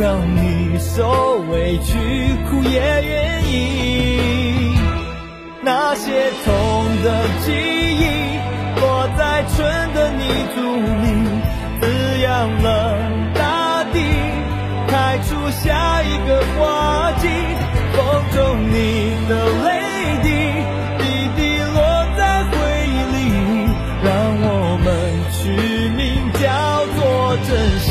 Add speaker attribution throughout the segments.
Speaker 1: 让你受委屈，苦也愿意。那些痛的记忆，落在春的泥土里，滋养了大地，开出下一个花季。风中你的泪滴。滴滴落在回忆里，让我们取名叫做珍惜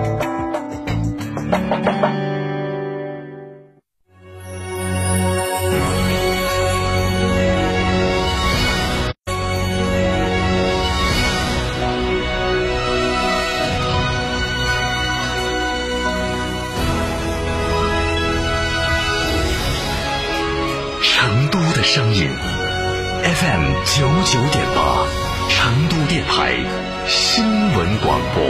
Speaker 2: 声音 FM 九九点八，成都电台新闻广播。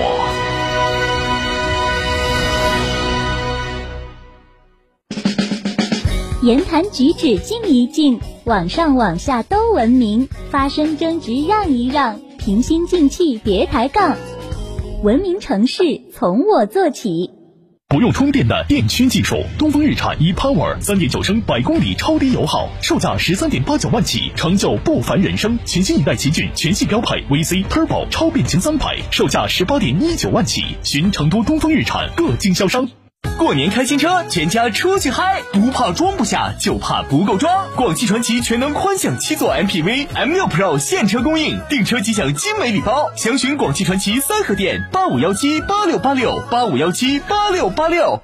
Speaker 3: 言谈举止静一静，网上网下都文明，发生争执让一让，平心静气别抬杠，文明城市从我做起。
Speaker 4: 不用充电的电驱技术，东风日产 ePower 三点九升百公里超低油耗，售价十三点八九万起，成就不凡人生。全新一代奇骏全系标配 VC Turbo 超变擎三排，售价十八点一九万起，寻成都东风日产各经销商。
Speaker 5: 过年开新车，全家出去嗨，不怕装不下，就怕不够装。广汽传祺全能宽享七座 MPV M6 Pro 现车供应，订车即享精美礼包。详询广汽传祺三河店八五幺七八六八六八五幺七八六八六。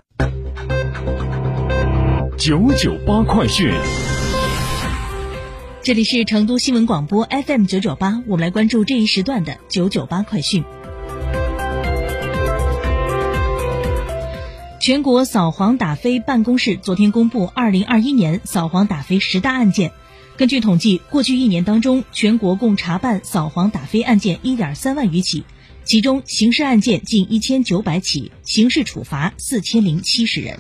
Speaker 4: 九九八快讯，
Speaker 6: 这里是成都新闻广播 FM 九九八，我们来关注这一时段的九九八快讯。全国扫黄打非办公室昨天公布二零二一年扫黄打非十大案件。根据统计，过去一年当中，全国共查办扫黄打非案件一点三万余起，其中刑事案件近一千九百起，刑事处罚四千零七十人。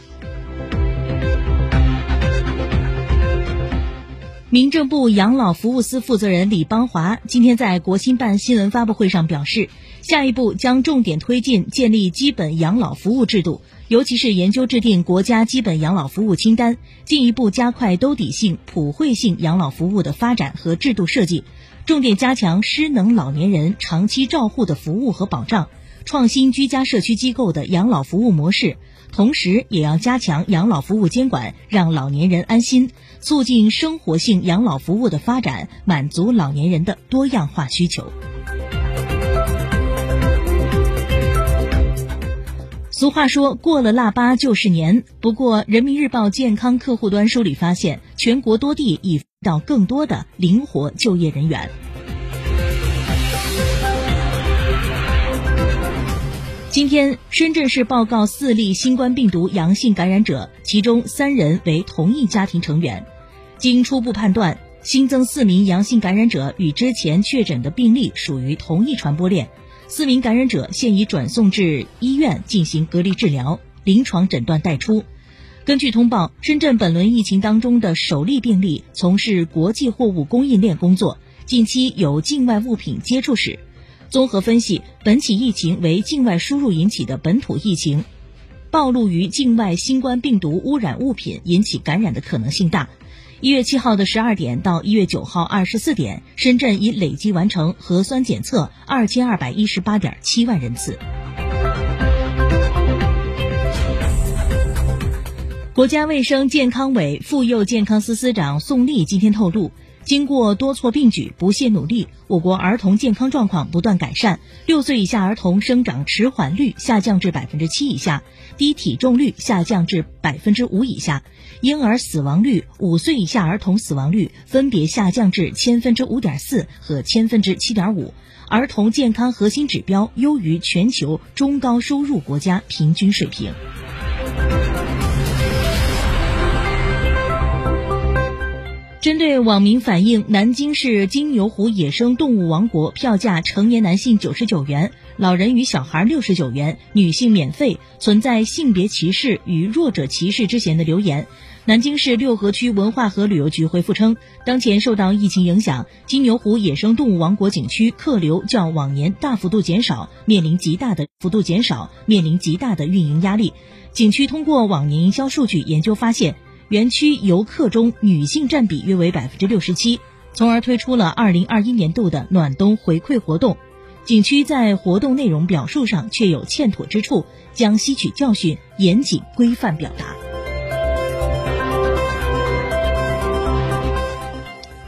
Speaker 6: 民政部养老服务司负责人李邦华今天在国新办新闻发布会上表示，下一步将重点推进建立基本养老服务制度，尤其是研究制定国家基本养老服务清单，进一步加快兜底性、普惠性养老服务的发展和制度设计，重点加强失能老年人长期照护的服务和保障，创新居家社区机构的养老服务模式。同时，也要加强养老服务监管，让老年人安心，促进生活性养老服务的发展，满足老年人的多样化需求。俗话说：“过了腊八就是年。”不过，人民日报健康客户端梳理发现，全国多地已到更多的灵活就业人员。今天，深圳市报告四例新冠病毒阳性感染者，其中三人为同一家庭成员。经初步判断，新增四名阳性感染者与之前确诊的病例属于同一传播链。四名感染者现已转送至医院进行隔离治疗，临床诊断待出。根据通报，深圳本轮疫情当中的首例病例从事国际货物供应链工作，近期有境外物品接触史。综合分析，本起疫情为境外输入引起的本土疫情。暴露于境外新冠病毒污染物品引起感染的可能性大。一月七号的十二点到一月九号二十四点，深圳已累计完成核酸检测二千二百一十八点七万人次。国家卫生健康委妇幼健康司司长宋丽今天透露，经过多措并举、不懈努力，我国儿童健康状况不断改善，六岁以下儿童生长迟缓率下降至百分之七以下，低体重率下降至百分之五以下，婴儿死亡率、五岁以下儿童死亡率分别下降至千分之五点四和千分之七点五，儿童健康核心指标优于全球中高收入国家平均水平。针对网民反映，南京市金牛湖野生动物王国票价成年男性九十九元，老人与小孩六十九元，女性免费，存在性别歧视与弱者歧视之嫌的留言，南京市六合区文化和旅游局回复称，当前受到疫情影响，金牛湖野生动物王国景区客流较往年大幅度减少，面临极大的幅度减少，面临极大的运营压力。景区通过往年营销数据研究发现。园区游客中女性占比约为百分之六十七，从而推出了二零二一年度的暖冬回馈活动。景区在活动内容表述上确有欠妥之处，将吸取教训，严谨规范表达。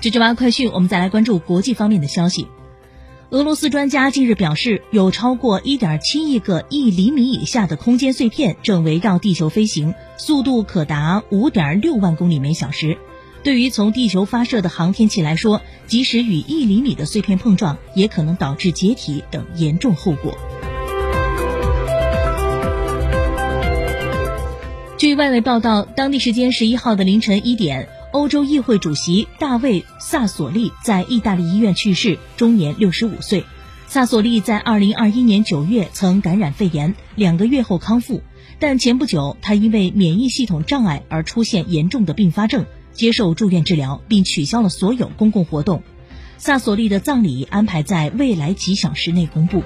Speaker 6: 这九八快讯，我们再来关注国际方面的消息。俄罗斯专家近日表示，有超过1.7亿个一厘米以下的空间碎片正围绕地球飞行，速度可达5.6万公里每小时。对于从地球发射的航天器来说，即使与一厘米的碎片碰撞，也可能导致解体等严重后果。据外媒报道，当地时间十一号的凌晨一点。欧洲议会主席大卫·萨索利在意大利医院去世，终年六十五岁。萨索利在二零二一年九月曾感染肺炎，两个月后康复，但前不久他因为免疫系统障碍而出现严重的并发症，接受住院治疗，并取消了所有公共活动。萨索利的葬礼安排在未来几小时内公布。